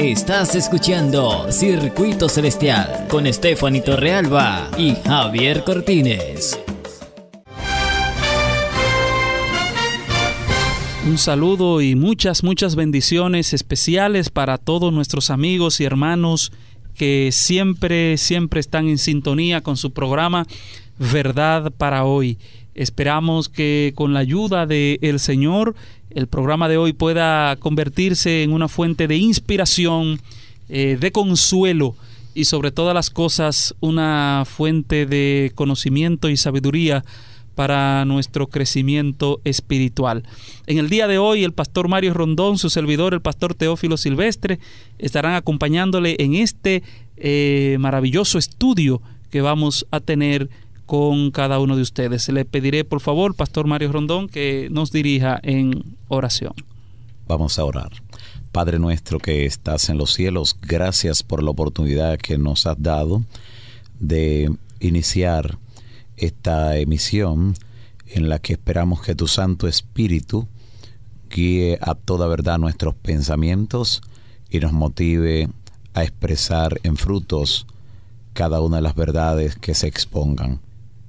Estás escuchando Circuito Celestial con Stephanie Torrealba y Javier Cortines. Un saludo y muchas, muchas bendiciones especiales para todos nuestros amigos y hermanos que siempre, siempre están en sintonía con su programa Verdad para hoy. Esperamos que con la ayuda del Señor el programa de hoy pueda convertirse en una fuente de inspiración, eh, de consuelo y sobre todas las cosas una fuente de conocimiento y sabiduría para nuestro crecimiento espiritual. En el día de hoy el pastor Mario Rondón, su servidor, el pastor Teófilo Silvestre, estarán acompañándole en este eh, maravilloso estudio que vamos a tener con cada uno de ustedes. Le pediré, por favor, Pastor Mario Rondón, que nos dirija en oración. Vamos a orar. Padre nuestro que estás en los cielos, gracias por la oportunidad que nos has dado de iniciar esta emisión en la que esperamos que tu Santo Espíritu guíe a toda verdad nuestros pensamientos y nos motive a expresar en frutos cada una de las verdades que se expongan.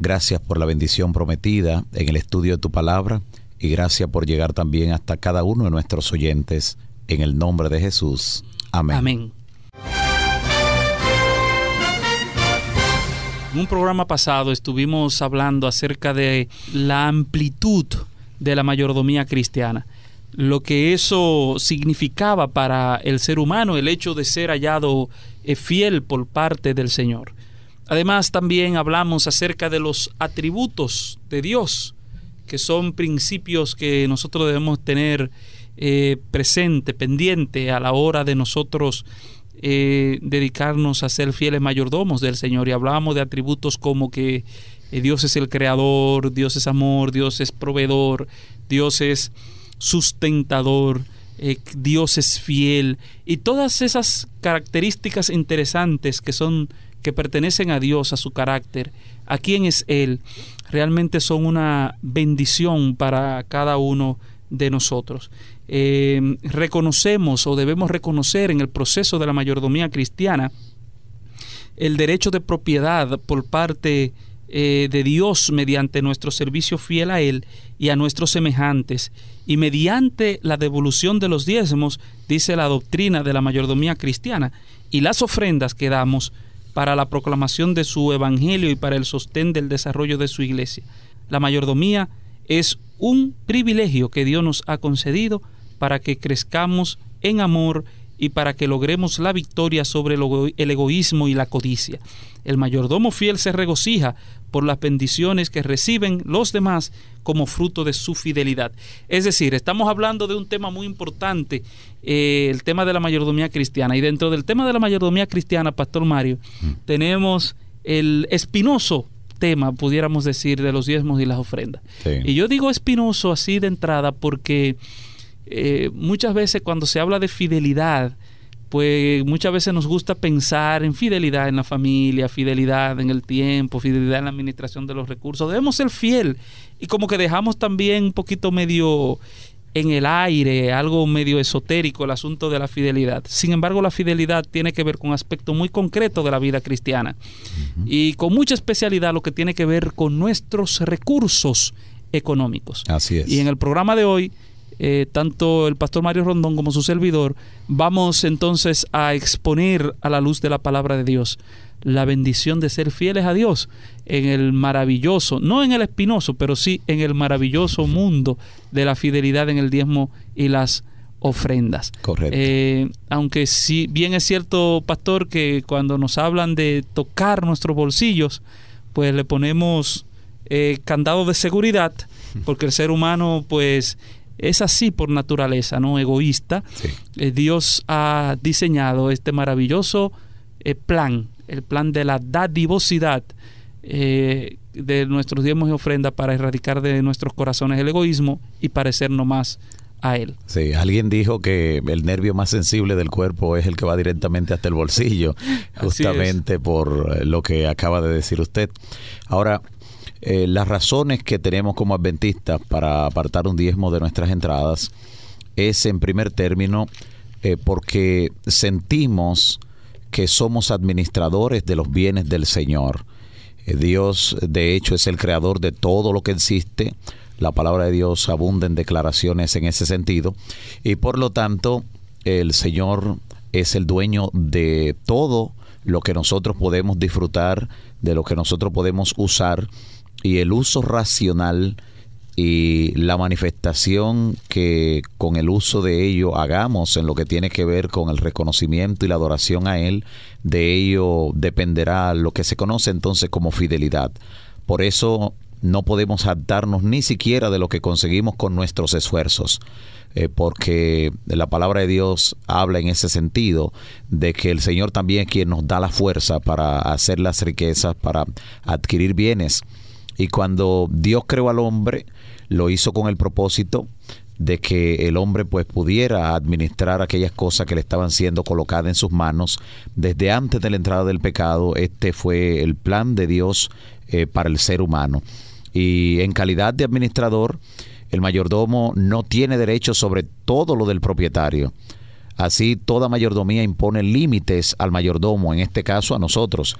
Gracias por la bendición prometida en el estudio de tu palabra y gracias por llegar también hasta cada uno de nuestros oyentes. En el nombre de Jesús. Amén. Amén. En un programa pasado estuvimos hablando acerca de la amplitud de la mayordomía cristiana, lo que eso significaba para el ser humano, el hecho de ser hallado eh, fiel por parte del Señor. Además, también hablamos acerca de los atributos de Dios, que son principios que nosotros debemos tener eh, presente, pendiente a la hora de nosotros eh, dedicarnos a ser fieles mayordomos del Señor. Y hablábamos de atributos como que eh, Dios es el creador, Dios es amor, Dios es proveedor, Dios es sustentador, Dios es fiel. Y todas esas características interesantes que son que pertenecen a Dios, a su carácter, a quién es Él, realmente son una bendición para cada uno de nosotros. Eh, reconocemos o debemos reconocer en el proceso de la mayordomía cristiana el derecho de propiedad por parte eh, de Dios mediante nuestro servicio fiel a Él y a nuestros semejantes, y mediante la devolución de los diezmos, dice la doctrina de la mayordomía cristiana, y las ofrendas que damos, para la proclamación de su evangelio y para el sostén del desarrollo de su iglesia. La mayordomía es un privilegio que Dios nos ha concedido para que crezcamos en amor y para que logremos la victoria sobre el egoísmo y la codicia. El mayordomo fiel se regocija por las bendiciones que reciben los demás como fruto de su fidelidad. Es decir, estamos hablando de un tema muy importante, eh, el tema de la mayordomía cristiana. Y dentro del tema de la mayordomía cristiana, Pastor Mario, tenemos el espinoso tema, pudiéramos decir, de los diezmos y las ofrendas. Y yo digo espinoso así de entrada porque eh, muchas veces cuando se habla de fidelidad, pues muchas veces nos gusta pensar en fidelidad en la familia, fidelidad en el tiempo, fidelidad en la administración de los recursos. Debemos ser fiel y como que dejamos también un poquito medio en el aire, algo medio esotérico el asunto de la fidelidad. Sin embargo, la fidelidad tiene que ver con un aspecto muy concreto de la vida cristiana y con mucha especialidad lo que tiene que ver con nuestros recursos económicos. Así es. Y en el programa de hoy eh, tanto el pastor Mario Rondón como su servidor, vamos entonces a exponer a la luz de la palabra de Dios la bendición de ser fieles a Dios en el maravilloso, no en el espinoso, pero sí en el maravilloso mundo de la fidelidad en el diezmo y las ofrendas. Correcto. Eh, aunque sí, bien es cierto, pastor, que cuando nos hablan de tocar nuestros bolsillos, pues le ponemos eh, candado de seguridad, porque el ser humano, pues, es así por naturaleza, ¿no? Egoísta. Eh, Dios ha diseñado este maravilloso eh, plan, el plan de la dadivosidad eh, de nuestros diezmos y ofrendas para erradicar de nuestros corazones el egoísmo y parecernos más a Él. Sí, alguien dijo que el nervio más sensible del cuerpo es el que va directamente hasta el bolsillo, justamente por lo que acaba de decir usted. Ahora, eh, las razones que tenemos como adventistas para apartar un diezmo de nuestras entradas es en primer término eh, porque sentimos que somos administradores de los bienes del Señor. Eh, Dios, de hecho, es el creador de todo lo que existe. La palabra de Dios abunda en declaraciones en ese sentido. Y por lo tanto, el Señor es el dueño de todo lo que nosotros podemos disfrutar, de lo que nosotros podemos usar. Y el uso racional y la manifestación que con el uso de ello hagamos en lo que tiene que ver con el reconocimiento y la adoración a Él, de ello dependerá lo que se conoce entonces como fidelidad. Por eso no podemos adaptarnos ni siquiera de lo que conseguimos con nuestros esfuerzos, eh, porque la palabra de Dios habla en ese sentido de que el Señor también es quien nos da la fuerza para hacer las riquezas, para adquirir bienes. Y cuando Dios creó al hombre, lo hizo con el propósito de que el hombre pues pudiera administrar aquellas cosas que le estaban siendo colocadas en sus manos. Desde antes de la entrada del pecado este fue el plan de Dios eh, para el ser humano. Y en calidad de administrador el mayordomo no tiene derecho sobre todo lo del propietario. Así toda mayordomía impone límites al mayordomo en este caso a nosotros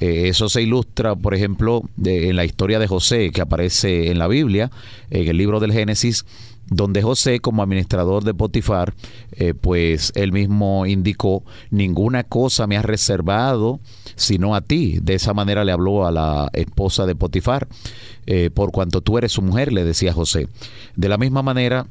eh, eso se ilustra, por ejemplo, en la historia de José que aparece en la Biblia, en el libro del Génesis, donde José como administrador de Potifar, eh, pues él mismo indicó, ninguna cosa me ha reservado sino a ti. De esa manera le habló a la esposa de Potifar, eh, por cuanto tú eres su mujer, le decía José. De la misma manera,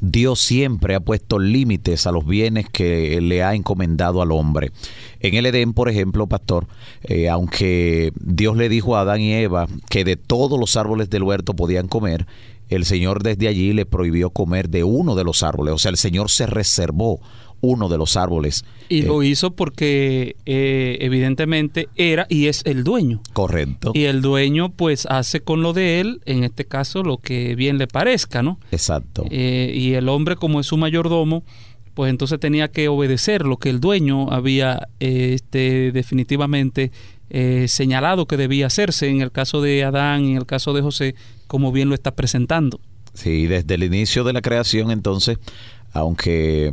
Dios siempre ha puesto límites a los bienes que le ha encomendado al hombre. En el Edén, por ejemplo, pastor, eh, aunque Dios le dijo a Adán y Eva que de todos los árboles del huerto podían comer, el Señor desde allí le prohibió comer de uno de los árboles. O sea, el Señor se reservó uno de los árboles. Y lo eh, hizo porque eh, evidentemente era y es el dueño. Correcto. Y el dueño pues hace con lo de él, en este caso, lo que bien le parezca, ¿no? Exacto. Eh, y el hombre como es su mayordomo, pues entonces tenía que obedecer lo que el dueño había este, definitivamente señalado que debía hacerse en el caso de Adán y en el caso de José, como bien lo está presentando. Sí, desde el inicio de la creación entonces, aunque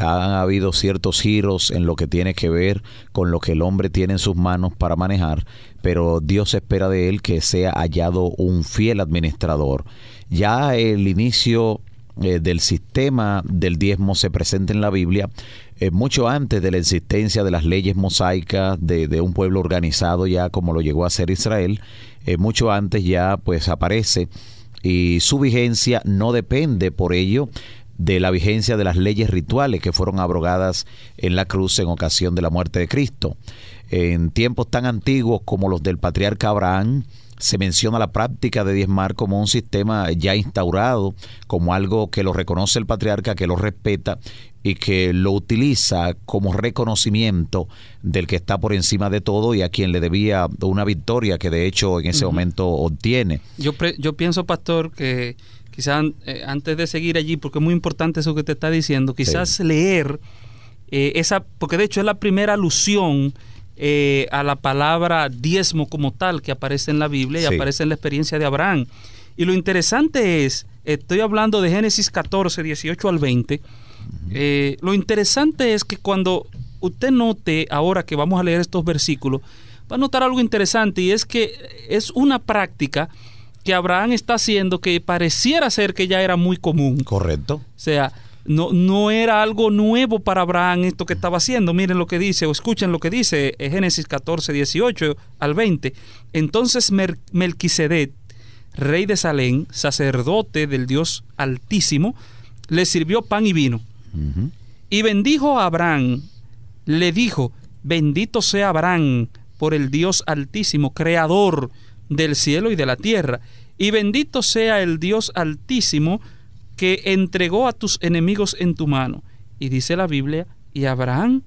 han habido ciertos giros en lo que tiene que ver con lo que el hombre tiene en sus manos para manejar, pero Dios espera de él que sea hallado un fiel administrador. Ya el inicio eh, del sistema del diezmo se presenta en la Biblia eh, mucho antes de la existencia de las leyes mosaicas de, un pueblo organizado ya como lo llegó a ser Israel, eh, mucho antes ya pues aparece y su vigencia no depende por ello de la vigencia de las leyes rituales que fueron abrogadas en la cruz en ocasión de la muerte de Cristo. En tiempos tan antiguos como los del patriarca Abraham, se menciona la práctica de diezmar como un sistema ya instaurado, como algo que lo reconoce el patriarca, que lo respeta y que lo utiliza como reconocimiento del que está por encima de todo y a quien le debía una victoria que de hecho en ese momento obtiene. Yo, yo pienso, pastor, que quizás eh, antes de seguir allí, porque es muy importante eso que te está diciendo, quizás leer eh, esa, porque de hecho es la primera alusión eh, a la palabra diezmo como tal que aparece en la Biblia y aparece en la experiencia de Abraham. Y lo interesante es, estoy hablando de Génesis 14, 18 al 20, lo interesante es que cuando usted note, ahora que vamos a leer estos versículos, va a notar algo interesante y es que es una práctica que Abraham está haciendo que pareciera ser que ya era muy común. Correcto. O sea, no, no era algo nuevo para Abraham esto que estaba haciendo. Miren lo que dice, o escuchen lo que dice en Génesis 14, 18 al 20. Entonces Melquisedec, rey de Salem, sacerdote del Dios Altísimo, le sirvió pan y vino. Y bendijo a Abraham, le dijo, bendito sea Abraham por el Dios Altísimo, creador del cielo y de la tierra. Y bendito sea el Dios altísimo que entregó a tus enemigos en tu mano. Y dice la Biblia, y Abraham,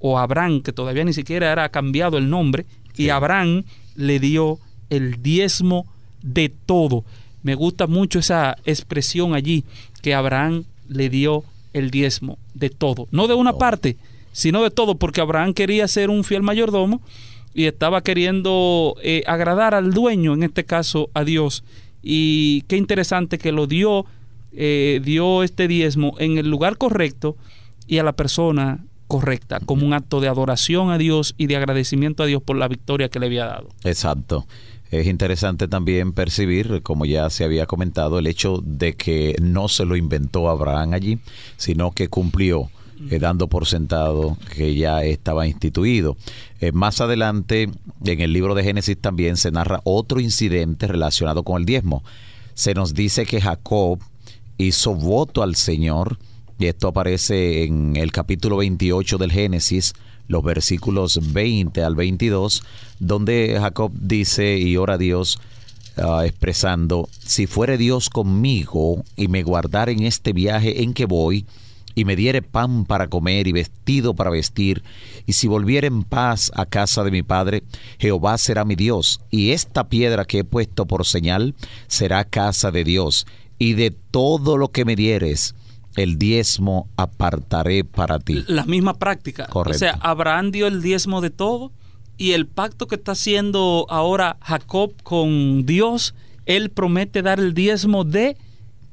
o Abraham, que todavía ni siquiera era cambiado el nombre, y Abraham le dio el diezmo de todo. Me gusta mucho esa expresión allí, que Abraham le dio el diezmo de todo. No de una parte, sino de todo, porque Abraham quería ser un fiel mayordomo y estaba queriendo eh, agradar al dueño, en este caso a Dios. Y qué interesante que lo dio, eh, dio este diezmo en el lugar correcto y a la persona correcta, como un acto de adoración a Dios y de agradecimiento a Dios por la victoria que le había dado. Exacto. Es interesante también percibir, como ya se había comentado, el hecho de que no se lo inventó Abraham allí, sino que cumplió, eh, dando por sentado que ya estaba instituido. Eh, más adelante, en el libro de Génesis también se narra otro incidente relacionado con el diezmo. Se nos dice que Jacob hizo voto al Señor, y esto aparece en el capítulo 28 del Génesis, los versículos 20 al 22, donde Jacob dice y ora a Dios ah, expresando, si fuere Dios conmigo y me guardare en este viaje en que voy, y me diere pan para comer y vestido para vestir, y si volviere en paz a casa de mi padre, Jehová será mi Dios, y esta piedra que he puesto por señal será casa de Dios, y de todo lo que me dieres, el diezmo apartaré para ti. La misma práctica. Correcto. O sea, Abraham dio el diezmo de todo y el pacto que está haciendo ahora Jacob con Dios, él promete dar el diezmo de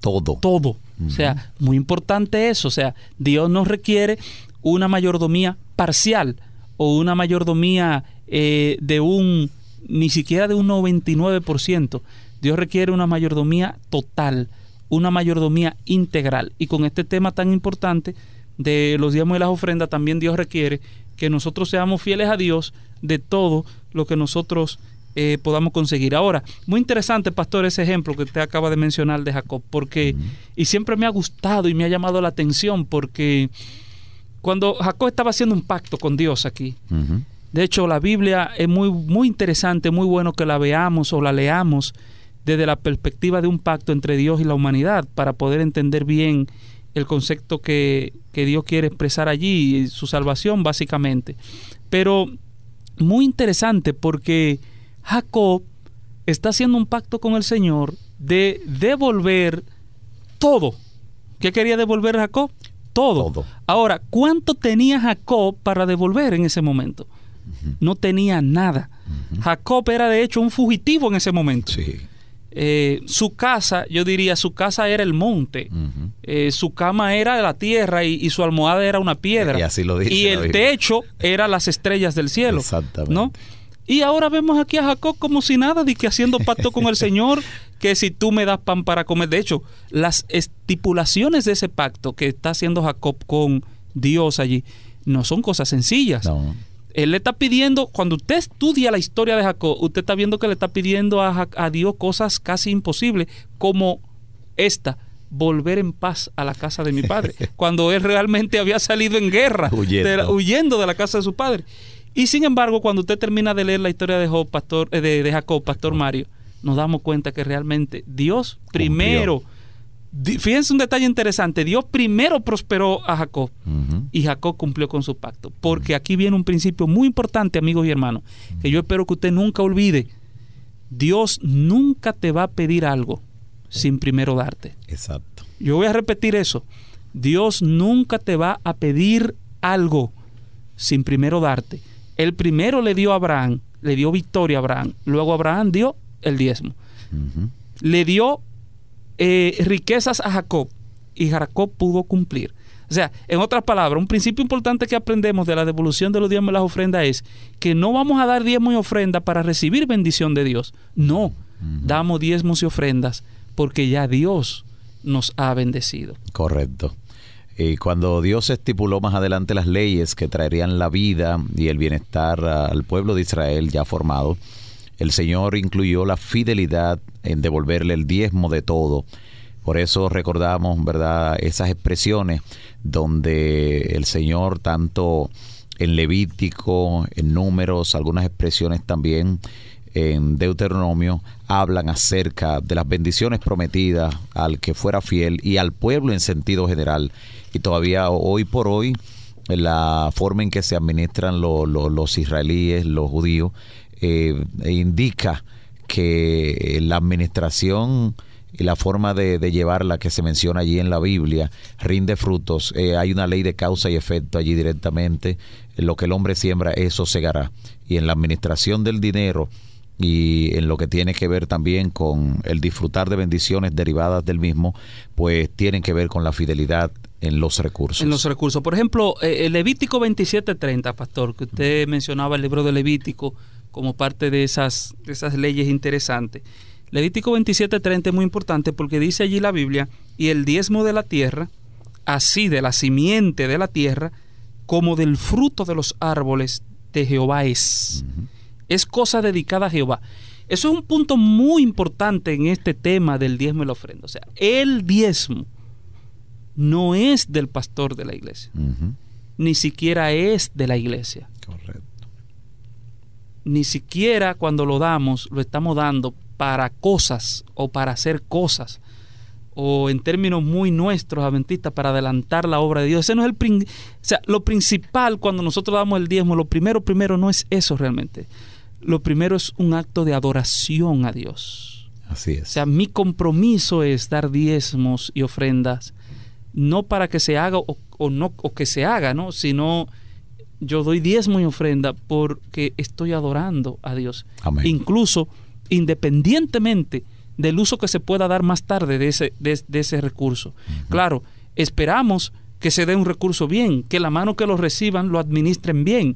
Todo. todo. O sea, muy importante eso. O sea, Dios no requiere una mayordomía parcial o una mayordomía eh, de un, ni siquiera de un 99%. Dios requiere una mayordomía total, una mayordomía integral. Y con este tema tan importante de los diezmos y las ofrendas, también Dios requiere que nosotros seamos fieles a Dios de todo lo que nosotros eh, podamos conseguir. Ahora, muy interesante, pastor, ese ejemplo que usted acaba de mencionar de Jacob, porque, y siempre me ha gustado y me ha llamado la atención, porque cuando Jacob estaba haciendo un pacto con Dios aquí, de hecho, la Biblia es muy, muy interesante, muy bueno que la veamos o la leamos desde la perspectiva de un pacto entre Dios y la humanidad para poder entender bien el concepto que, que Dios quiere expresar allí, y su salvación básicamente. Pero muy interesante porque Jacob está haciendo un pacto con el Señor de devolver todo. ¿Qué quería devolver Jacob? Todo. Todo. Ahora, ¿cuánto tenía Jacob para devolver en ese momento? No tenía nada. Jacob era de hecho un fugitivo en ese momento. Sí. Eh, su casa, yo diría, su casa era el monte. Eh, su cama era la tierra y, y su almohada era una piedra. Y así lo dice Y el Biblia. techo era las estrellas del cielo. Exactamente. ¿no? Y ahora vemos aquí a Jacob como si nada, de que haciendo pacto con el Señor, que si tú me das pan para comer. De hecho, las estipulaciones de ese pacto que está haciendo Jacob con Dios allí no son cosas sencillas. No. Él le está pidiendo, cuando usted estudia la historia de Jacob, usted está viendo que le está pidiendo a, Dios cosas casi imposibles, como esta, volver en paz a la casa de mi padre, cuando él realmente había salido en guerra, Huyendo. de la- huyendo de la casa de su padre. Y sin embargo, cuando usted termina de leer la historia de, Job, pastor, eh, de, de Jacob, Pastor Mario, nos damos cuenta que realmente Dios primero, fíjense un detalle interesante, Dios primero prosperó a Jacob y Jacob cumplió con su pacto. Porque aquí viene un principio muy importante, amigos y hermanos, que yo espero que usted nunca olvide. Dios nunca te va a pedir algo sin primero darte. Exacto. Yo voy a repetir eso. Dios nunca te va a pedir algo sin primero darte. El primero le dio a Abraham, le dio victoria a Abraham. Luego Abraham dio el diezmo. Le dio eh, riquezas a Jacob y Jacob pudo cumplir. O sea, en otras palabras, un principio importante que aprendemos de la devolución de los diezmos y las ofrendas es que no vamos a dar diezmos y ofrendas para recibir bendición de Dios. No, damos diezmos y ofrendas porque ya Dios nos ha bendecido. Correcto. Y cuando Dios estipuló más adelante las leyes que traerían la vida y el bienestar al pueblo de Israel ya formado, el Señor incluyó la fidelidad en devolverle el diezmo de todo. Por eso recordamos, ¿verdad?, esas expresiones donde el Señor, tanto en Levítico, en Números, algunas expresiones también en Deuteronomio, hablan acerca de las bendiciones prometidas al que fuera fiel y al pueblo en sentido general. Y todavía hoy por hoy, la forma en que se administran lo- lo- los israelíes, los judíos, eh, indica que la administración y la forma de, de llevarla que se menciona allí en la Biblia rinde frutos. Eh, hay una ley de causa y efecto allí directamente. Lo que el hombre siembra, eso segará. Y en la administración del dinero, y en lo que tiene que ver también con el disfrutar de bendiciones derivadas del mismo, pues tienen que ver con la fidelidad en los recursos. En los recursos. Por ejemplo, eh, el Levítico 27.30, pastor, que usted mencionaba el libro de Levítico como parte de esas, de esas leyes interesantes. Levítico 27.30 es muy importante porque dice allí la Biblia, y el diezmo de la tierra, así de la simiente de la tierra, como del fruto de los árboles de Jehová es. Es cosa dedicada a Jehová. Eso es un punto muy importante en este tema del diezmo y la ofrenda. O sea, el diezmo no es del pastor de la iglesia, ni siquiera es de la iglesia. Correcto. Ni siquiera cuando lo damos, lo estamos dando para cosas o para hacer cosas o en términos muy nuestros, adventistas, para adelantar la obra de Dios. Ese no es el o sea, lo principal cuando nosotros damos el diezmo, lo primero, primero no es eso realmente. Lo primero es un acto de adoración a Dios. Así es. O sea, mi compromiso es dar diezmos y ofrendas, no para que se haga o, no o que se haga, ¿no? Sino yo doy diezmo y ofrenda porque estoy adorando a Dios. Amén. Incluso independientemente del uso que se pueda dar más tarde de ese, de, ese recurso. Claro, esperamos que se dé un recurso bien, que la mano que lo reciban lo administren bien,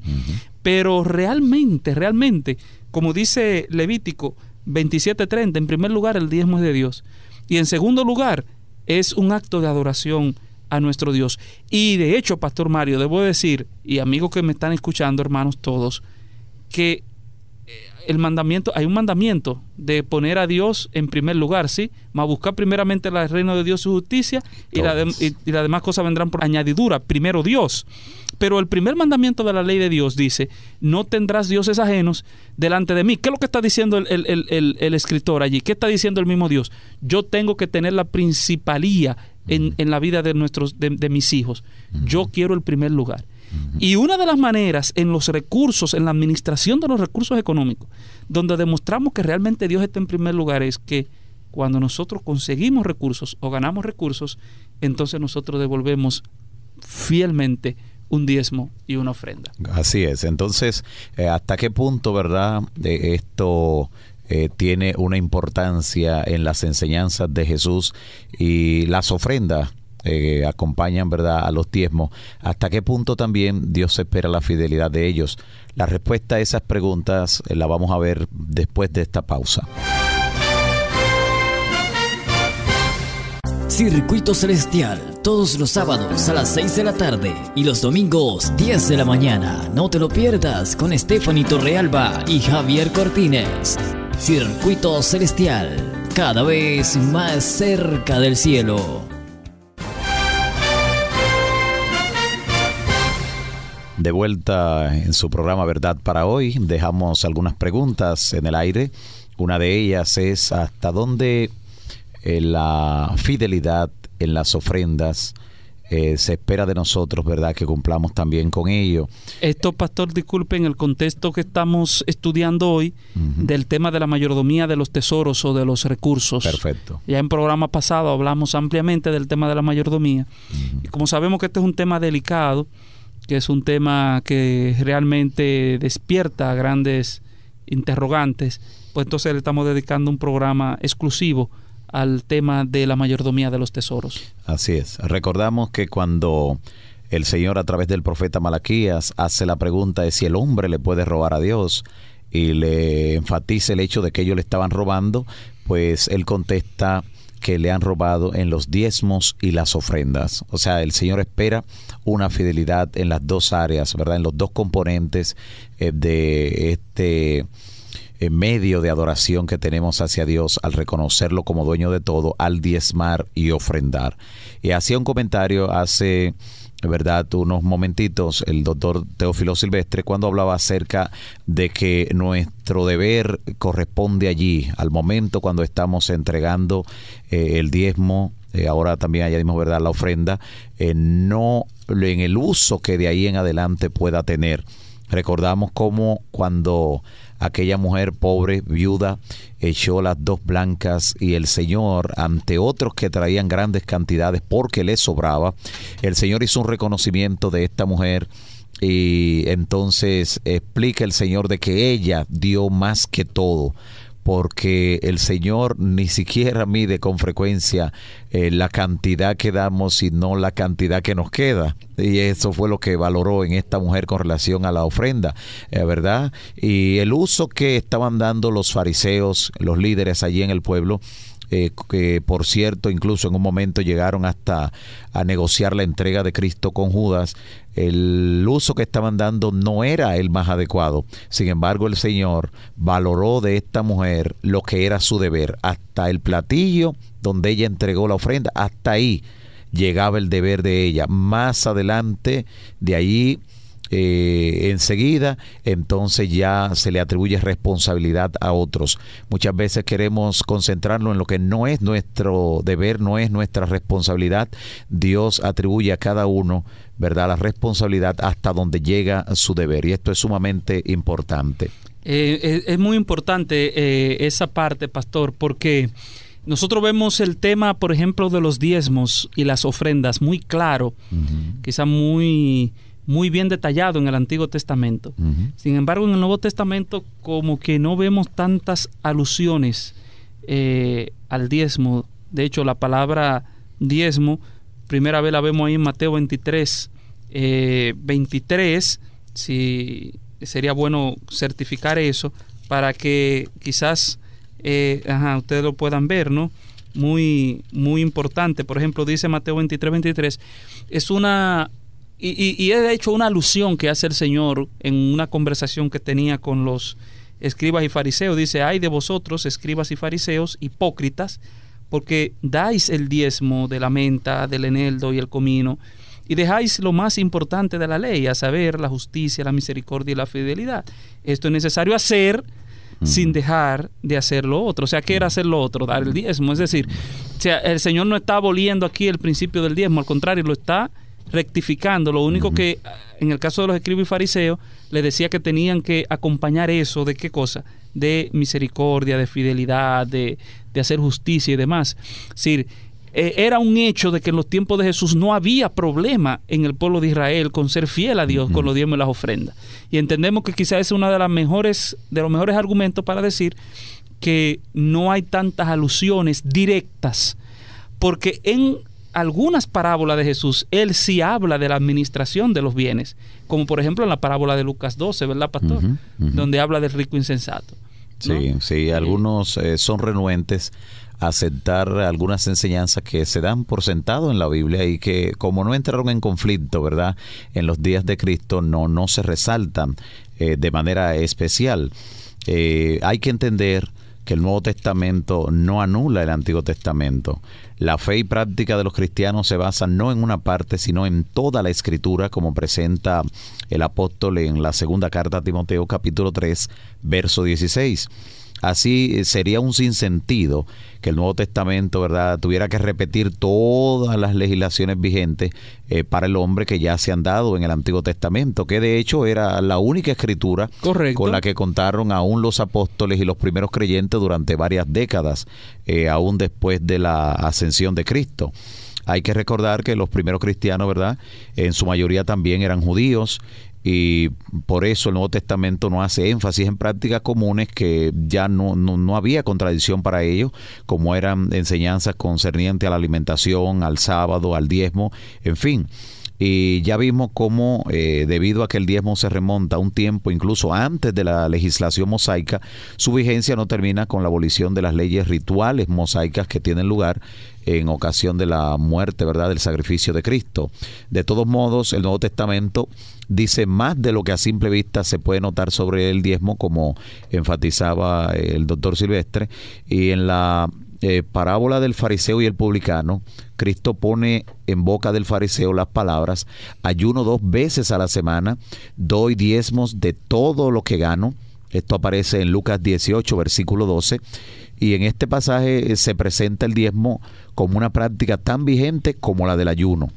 pero realmente, realmente, como dice Levítico 27:30, en primer lugar el diezmo es de Dios y en segundo lugar es un acto de adoración a nuestro Dios. Y de hecho, Pastor Mario, debo decir, y amigos que me están escuchando, hermanos todos, que el mandamiento, hay un mandamiento de poner a Dios en primer lugar, ¿sí? Más buscar primeramente el reino de Dios y su justicia y, la y, las demás cosas vendrán por añadidura. Primero Dios. Pero el primer mandamiento de la ley de Dios dice, no tendrás dioses ajenos delante de mí. ¿Qué es lo que está diciendo el, escritor allí? ¿Qué está diciendo el mismo Dios? Yo tengo que tener la principalía en, la vida de, nuestros, de mis hijos. Yo quiero el primer lugar. Y una de las maneras en los recursos, en la administración de los recursos económicos, donde demostramos que realmente Dios está en primer lugar, es que cuando nosotros conseguimos recursos o ganamos recursos, entonces nosotros devolvemos fielmente un diezmo y una ofrenda. Así es. Entonces, eh, ¿hasta qué punto, verdad, de esto eh, tiene una importancia en las enseñanzas de Jesús y las ofrendas? Eh, acompañan verdad a los diezmos, hasta qué punto también Dios espera la fidelidad de ellos. La respuesta a esas preguntas eh, la vamos a ver después de esta pausa. Circuito Celestial, todos los sábados a las 6 de la tarde y los domingos 10 de la mañana. No te lo pierdas con Stephanie Torrealba y Javier Cortines. Circuito Celestial, cada vez más cerca del cielo. de vuelta en su programa Verdad para hoy. Dejamos algunas preguntas en el aire. Una de ellas es hasta dónde eh, la fidelidad en las ofrendas eh, se espera de nosotros, ¿verdad? Que cumplamos también con ello. Esto, pastor, disculpe, en el contexto que estamos estudiando hoy del tema de la mayordomía de los tesoros o de los recursos. Perfecto. Ya en programa pasado hablamos ampliamente del tema de la mayordomía. Y como sabemos que este es un tema delicado, que es un tema que realmente despierta grandes interrogantes, pues entonces le estamos dedicando un programa exclusivo al tema de la mayordomía de los tesoros. Así es. Recordamos que cuando el Señor a través del profeta Malaquías hace la pregunta de si el hombre le puede robar a Dios y le enfatiza el hecho de que ellos le estaban robando, pues él contesta que le han robado en los diezmos y las ofrendas. O sea, el Señor espera una fidelidad en las dos áreas, ¿verdad? En los dos componentes eh, de este medio de adoración que tenemos hacia Dios al reconocerlo como dueño de todo, al diezmar y ofrendar. Y hacía un comentario hace ¿verdad? Unos momentitos, el doctor Teófilo Silvestre, cuando hablaba acerca de que nuestro deber corresponde allí, al momento cuando estamos entregando eh, el diezmo, eh, ahora también añadimos, ¿verdad?, la ofrenda, eh, no en el uso que de ahí en adelante pueda tener. Recordamos cómo cuando aquella mujer pobre, viuda, echó las dos blancas y el Señor, ante otros que traían grandes cantidades porque le sobraba, el Señor hizo un reconocimiento de esta mujer y entonces explica el Señor de que ella dio más que todo porque el Señor ni siquiera mide con frecuencia eh, la cantidad que damos, sino la cantidad que nos queda. Y eso fue lo que valoró en esta mujer con relación a la ofrenda, eh, ¿verdad? Y el uso que estaban dando los fariseos, los líderes allí en el pueblo, eh, que por cierto incluso en un momento llegaron hasta a negociar la entrega de Cristo con Judas, el uso que estaban dando no era el más adecuado. Sin embargo, el Señor valoró de esta mujer lo que era su deber. Hasta el platillo donde ella entregó la ofrenda, hasta ahí llegaba el deber de ella. Más adelante, de allí eh, enseguida, entonces ya se le atribuye responsabilidad a otros. Muchas veces queremos concentrarnos en lo que no es nuestro deber, no es nuestra responsabilidad. Dios atribuye a cada uno, ¿verdad?, la responsabilidad hasta donde llega su deber. Y esto es sumamente importante. Eh, es, muy importante eh, esa parte, pastor, porque nosotros vemos el tema, por ejemplo, de los diezmos y las ofrendas muy claro, quizá muy muy bien detallado en el Antiguo Testamento. Sin embargo, en el Nuevo Testamento como que no vemos tantas alusiones eh, al diezmo. De hecho, la palabra diezmo, primera vez la vemos ahí en Mateo 23, 23, eh, si sería bueno certificar eso para que quizás eh, ustedes lo puedan ver, ¿no? Muy, muy importante. Por ejemplo, dice Mateo 23, 23, es una y, y, he hecho una alusión que hace el Señor en una conversación que tenía con los escribas y fariseos. Dice, ay de vosotros, escribas y fariseos, hipócritas, porque dais el diezmo de la menta, del eneldo y el comino, y dejáis lo más importante de la ley, a saber, la justicia, la misericordia y la fidelidad. Esto es necesario hacer sin dejar de hacer lo otro. O sea, ¿qué era hacer lo otro? Dar el diezmo. Es decir, sea, el Señor no está aboliendo aquí el principio del diezmo, al contrario, lo está rectificando. Lo único que en el caso de los escribos y fariseos le decía que tenían que acompañar eso de qué cosa? De misericordia, de fidelidad, de, hacer justicia y demás. Es decir, e, era un hecho de que en los tiempos de Jesús no había problema en el pueblo de Israel con ser fiel a Dios con los diezmos y las ofrendas. Y entendemos que quizás es uno de las mejores de los mejores argumentos para decir que no hay tantas alusiones directas porque en algunas parábolas de Jesús, él sí habla de la administración de los bienes, como por ejemplo en la parábola de Lucas 12, ¿verdad, pastor? Donde habla del rico insensato. Sí, sí, algunos eh, son renuentes a aceptar algunas enseñanzas que se dan por sentado en la Biblia y que como no entraron en conflicto, ¿verdad? En los días de Cristo no, no se resaltan eh, de manera especial. Eh, hay que entender que el Nuevo Testamento no anula el Antiguo Testamento. La fe y práctica de los cristianos se basan no en una parte, sino en toda la escritura, como presenta el apóstol en la segunda carta a Timoteo capítulo 3, verso 16. Así eh, sería un sinsentido que el Nuevo Testamento, ¿verdad?, tuviera que repetir todas las legislaciones vigentes eh, para el hombre que ya se han dado en el Antiguo Testamento, que de hecho era la única escritura con la que contaron aún los apóstoles y los primeros creyentes durante varias décadas, eh, aún después de la ascensión de Cristo. Hay que recordar que los primeros cristianos, ¿verdad? En su mayoría también eran judíos y por eso el Nuevo Testamento no hace énfasis en prácticas comunes que ya no, no, había contradicción para ellos, como eran enseñanzas concernientes a la alimentación, al sábado, al diezmo, en fin. Y ya vimos cómo, eh, debido a que el diezmo se remonta a un tiempo incluso antes de la legislación mosaica, su vigencia no termina con la abolición de las leyes rituales mosaicas que tienen lugar en ocasión de la muerte, ¿verdad?, del sacrificio de Cristo. De todos modos, el Nuevo Testamento dice más de lo que a simple vista se puede notar sobre el diezmo, como enfatizaba el doctor Silvestre, y en la eh, parábola del fariseo y el publicano, Cristo pone en boca del fariseo las palabras, ayuno dos veces a la semana, doy diezmos de todo lo que gano. Esto aparece en Lucas 18, versículo 12. Y en este pasaje se presenta el diezmo como una práctica tan vigente como la del ayuno.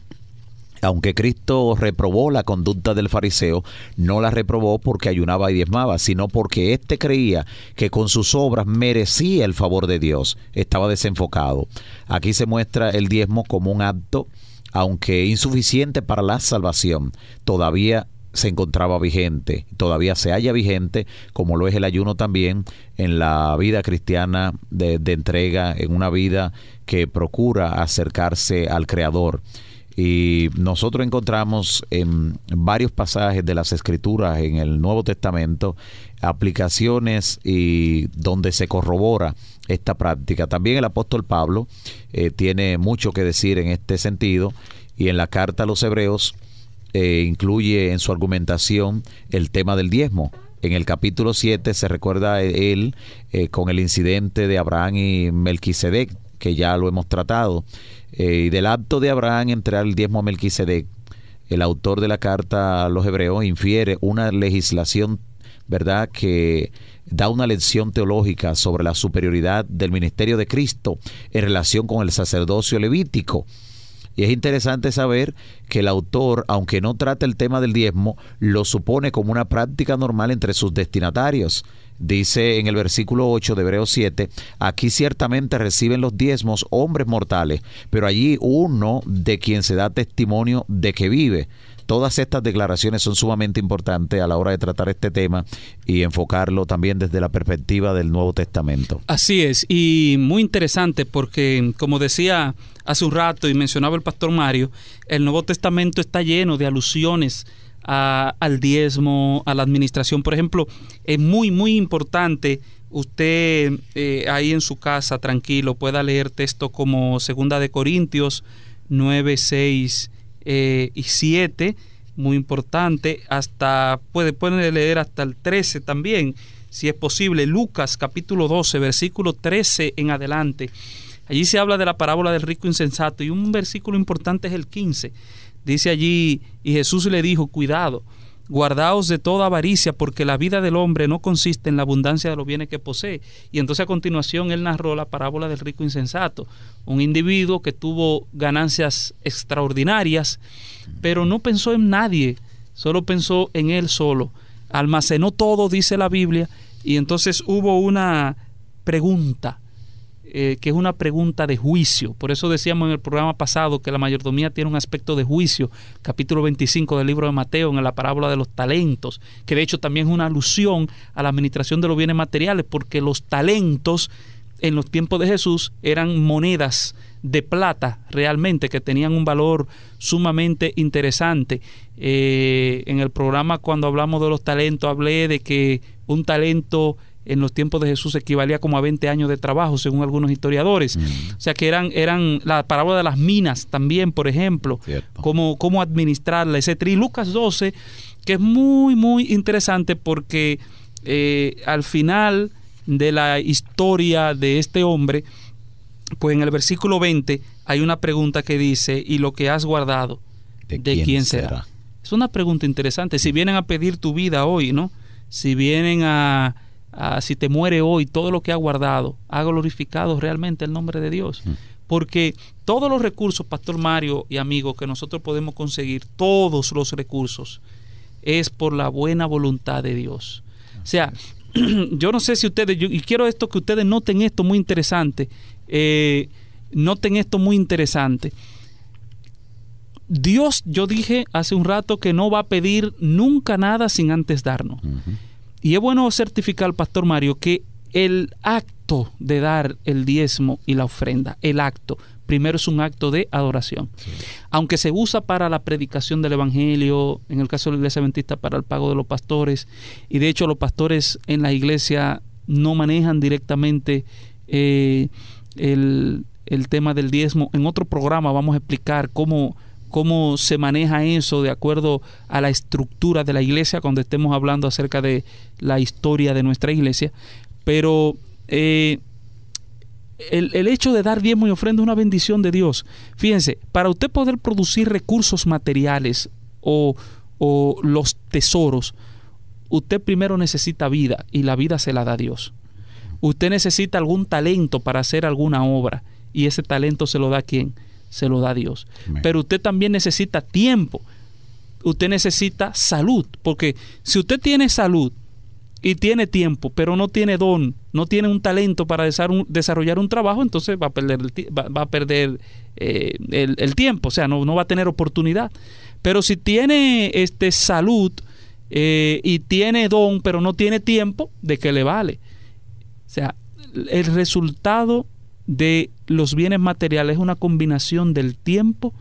Aunque Cristo reprobó la conducta del fariseo, no la reprobó porque ayunaba y diezmaba, sino porque éste creía que con sus obras merecía el favor de Dios. Estaba desenfocado. Aquí se muestra el diezmo como un acto, aunque insuficiente para la salvación, todavía se encontraba vigente, todavía se halla vigente, como lo es el ayuno también en la vida cristiana de, de entrega, en una vida que procura acercarse al Creador. Y nosotros encontramos en varios pasajes de las Escrituras en el Nuevo Testamento aplicaciones y donde se corrobora esta práctica. También el apóstol Pablo eh, tiene mucho que decir en este sentido y en la carta a los Hebreos eh, incluye en su argumentación el tema del diezmo. En el capítulo 7 se recuerda él eh, con el incidente de Abraham y Melquisedec, que ya lo hemos tratado, y del acto de Abraham entregar el diezmo a Melquisedec. El autor de la carta a los hebreos infiere una legislación, ¿verdad?, que da una lección teológica sobre la superioridad del ministerio de Cristo en relación con el sacerdocio levítico. Y es interesante saber que el autor, aunque no trata el tema del diezmo, lo supone como una práctica normal entre sus destinatarios. Dice en el versículo 8 de Hebreos 7, aquí ciertamente reciben los diezmos hombres mortales, pero allí uno de quien se da testimonio de que vive. Todas estas declaraciones son sumamente importantes a la hora de tratar este tema y enfocarlo también desde la perspectiva del Nuevo Testamento. Así es, y muy interesante porque, como decía hace un rato y mencionaba el pastor Mario, el Nuevo Testamento está lleno de alusiones al diezmo, a la administración. Por ejemplo, es muy, muy importante usted eh, ahí en su casa, tranquilo, pueda leer texto como Segunda de Corintios 9, 6 eh, y 7, muy importante, hasta puede, puede leer hasta el 13 también, si es posible, Lucas capítulo 12, versículo 13 en adelante. Allí se habla de la parábola del rico insensato y un versículo importante es el 15. Dice allí, y Jesús le dijo, cuidado, guardaos de toda avaricia, porque la vida del hombre no consiste en la abundancia de los bienes que posee. Y entonces a continuación él narró la parábola del rico insensato, un individuo que tuvo ganancias extraordinarias, pero no pensó en nadie, solo pensó en él solo. Almacenó todo, dice la Biblia, y entonces hubo una pregunta eh, que es una pregunta de juicio. Por eso decíamos en el programa pasado que la mayordomía tiene un aspecto de juicio, capítulo 25 del libro de Mateo, en la parábola de los talentos, que de hecho también es una alusión a la administración de los bienes materiales, porque los talentos en los tiempos de Jesús eran monedas de plata realmente que tenían un valor sumamente interesante. Eh, en el programa cuando hablamos de los talentos hablé de que un talento en los tiempos de Jesús equivalía como a 20 años de trabajo, según algunos historiadores. Mm. O sea que eran, eran la parábola de las minas también, por ejemplo, cómo, cómo administrarla, etc. Y Lucas 12, que es muy, muy interesante porque eh, al final de la historia de este hombre, pues en el versículo 20 hay una pregunta que dice, ¿y lo que has guardado? ¿De, quién, será? Es una pregunta interesante. Si vienen a pedir tu vida hoy, ¿no? Si vienen a Ah, si te muere hoy, todo lo que ha guardado, ha glorificado realmente el nombre de Dios. Mm. Porque todos los recursos, Pastor Mario y amigos, que nosotros podemos conseguir, todos los recursos, es por la buena voluntad de Dios. O sea, yo no sé si ustedes, y quiero esto que ustedes noten esto muy interesante, eh, noten esto muy interesante. Dios, yo dije hace un rato que no va a pedir nunca nada sin antes darnos. Y es bueno certificar al pastor Mario que el acto de dar el diezmo y la ofrenda, el acto, primero es un acto de adoración. Aunque se usa para la predicación del Evangelio, en el caso de la iglesia adventista para el pago de los pastores, y de hecho los pastores en la iglesia no manejan directamente eh, el, el tema del diezmo. En otro programa vamos a explicar cómo cómo se maneja eso de acuerdo a la estructura de la iglesia cuando estemos hablando acerca de la historia de nuestra iglesia. Pero eh, el, hecho de dar diezmo y ofrenda es una bendición de Dios. Fíjense, para usted poder producir recursos materiales o, o los tesoros, usted primero necesita vida y la vida se la da Dios. Usted necesita algún talento para hacer alguna obra y ese talento se lo da a quién? Se lo da Dios. Pero usted también necesita tiempo. Usted necesita salud, porque si usted tiene salud y tiene tiempo, pero no tiene don, no tiene un talento para desarrollar un trabajo, entonces va a perder el, va, a perder, eh, el, tiempo, o sea, no, no va a tener oportunidad. Pero si tiene este, salud eh, y tiene don, pero no tiene tiempo, ¿de qué le vale? O sea, el resultado de los bienes materiales es una combinación del tiempo,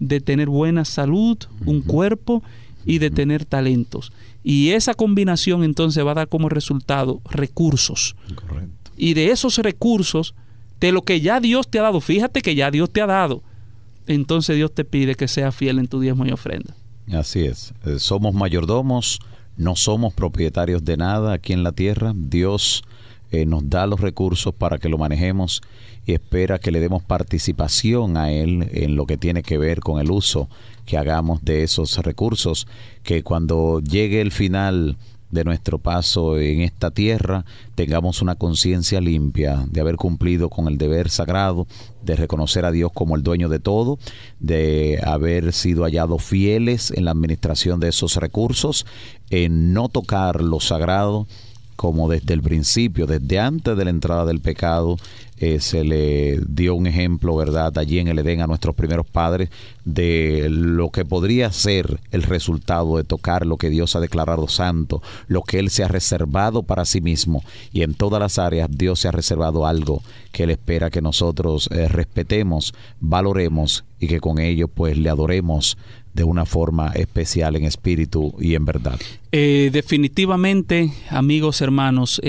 de tener buena salud, un cuerpo y de tener talentos. Y esa combinación entonces va a dar como resultado recursos. Correcto. Y de esos recursos, de lo que ya Dios te ha dado, fíjate que ya Dios te ha dado, entonces Dios te pide que seas fiel en tu diezmo y ofrenda. Así es. Eh, somos mayordomos, no somos propietarios de nada aquí en la tierra. Dios eh, nos da los recursos para que lo manejemos y espera que le demos participación a Él en lo que tiene que ver con el uso que hagamos de esos recursos, que cuando llegue el final de nuestro paso en esta tierra tengamos una conciencia limpia de haber cumplido con el deber sagrado, de reconocer a Dios como el dueño de todo, de haber sido hallados fieles en la administración de esos recursos, en no tocar lo sagrado, como desde el principio, desde antes de la entrada del pecado, eh, se le dio un ejemplo, ¿verdad?, allí en el Edén a nuestros primeros padres de lo que podría ser el resultado de tocar lo que Dios ha declarado santo, lo que Él se ha reservado para sí mismo. Y en todas las áreas Dios se ha reservado algo que Él espera que nosotros eh, respetemos, valoremos y que con ello pues le adoremos de una forma especial en espíritu y en verdad. Eh, definitivamente, amigos, hermanos,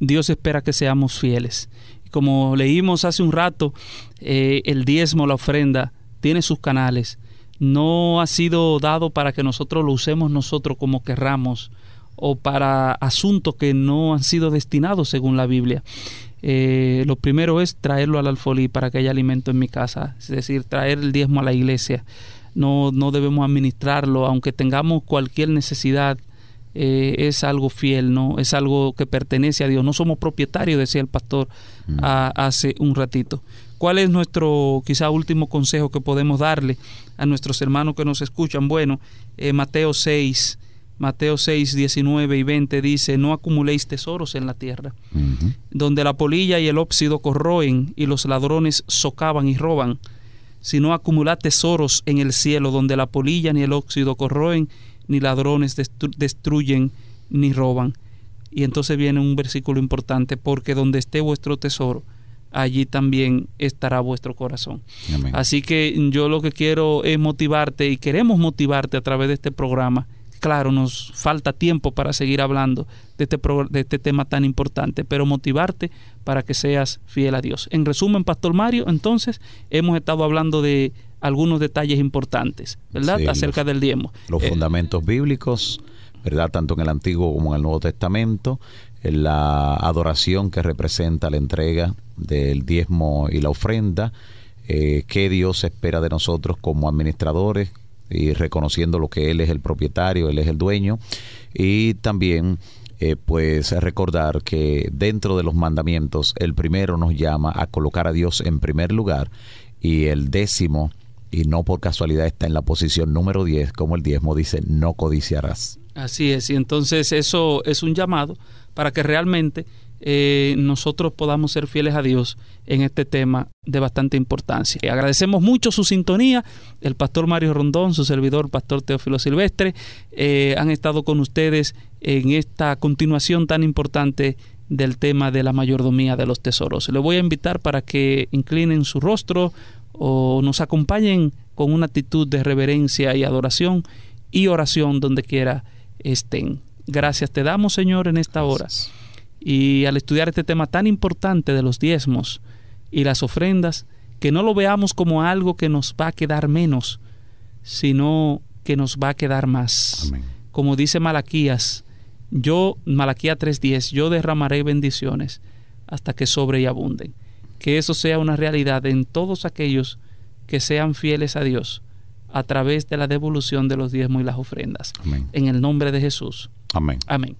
Dios espera que seamos fieles. Como leímos hace un rato, eh, el diezmo, la ofrenda, tiene sus canales. No ha sido dado para que nosotros lo usemos nosotros como querramos o para asuntos que no han sido destinados según la Biblia. lo primero es traerlo al alfolí para que haya alimento en mi casa, es decir, traer el diezmo a la iglesia no, no debemos administrarlo, aunque tengamos cualquier necesidad. Eh, es algo fiel, ¿no? Es algo que pertenece a Dios. No somos propietarios, decía el pastor mm. hace un ratito. ¿Cuál es nuestro quizá último consejo que podemos darle a nuestros hermanos que nos escuchan? Bueno, eh, Mateo 6, Mateo 6, 19 y 20 dice, no acumuléis tesoros en la tierra, donde la polilla y el óxido corroen y los ladrones socavan y roban sino acumular tesoros en el cielo, donde la polilla ni el óxido corroen, ni ladrones destruyen ni roban. Y entonces viene un versículo importante, porque donde esté vuestro tesoro, allí también estará vuestro corazón. Así que yo lo que quiero es motivarte y queremos motivarte a través de este programa claro, nos falta tiempo para seguir hablando de este, de este tema tan importante, pero motivarte para que seas fiel a Dios. En resumen, Pastor Mario, entonces hemos estado hablando de algunos detalles importantes, ¿verdad? Acerca del diezmo. Los eh, fundamentos bíblicos, ¿verdad? Tanto en el Antiguo como en el Nuevo Testamento, en la adoración que representa la entrega del diezmo y la ofrenda, eh, qué Dios espera de nosotros como administradores, y reconociendo lo que Él es el propietario, Él es el dueño. Y también eh, pues recordar que dentro de los mandamientos el primero nos llama a colocar a Dios en primer lugar y el décimo, y no por casualidad está en la posición número 10, como el diezmo dice, no codiciarás. Así es, y entonces eso es un llamado para que realmente eh, nosotros podamos ser fieles a Dios en este tema de bastante importancia. Y agradecemos mucho su sintonía, el pastor Mario Rondón, su servidor, pastor Teófilo Silvestre, eh, han estado con ustedes en esta continuación tan importante del tema de la mayordomía de los tesoros. Le voy a invitar para que inclinen su rostro o nos acompañen con una actitud de reverencia y adoración y oración donde quiera estén. Gracias te damos, Señor, en esta hora. Y al estudiar este tema tan importante de los diezmos y las ofrendas, que no lo veamos como algo que nos va a quedar menos, sino que nos va a quedar más. Como dice Malaquías, yo, Malaquía 3.10, yo derramaré bendiciones hasta que sobre y abunden. Que eso sea una realidad en todos aquellos que sean fieles a Dios a través de la devolución de los diezmos y las ofrendas. En el nombre de Jesús. Amén. Amén.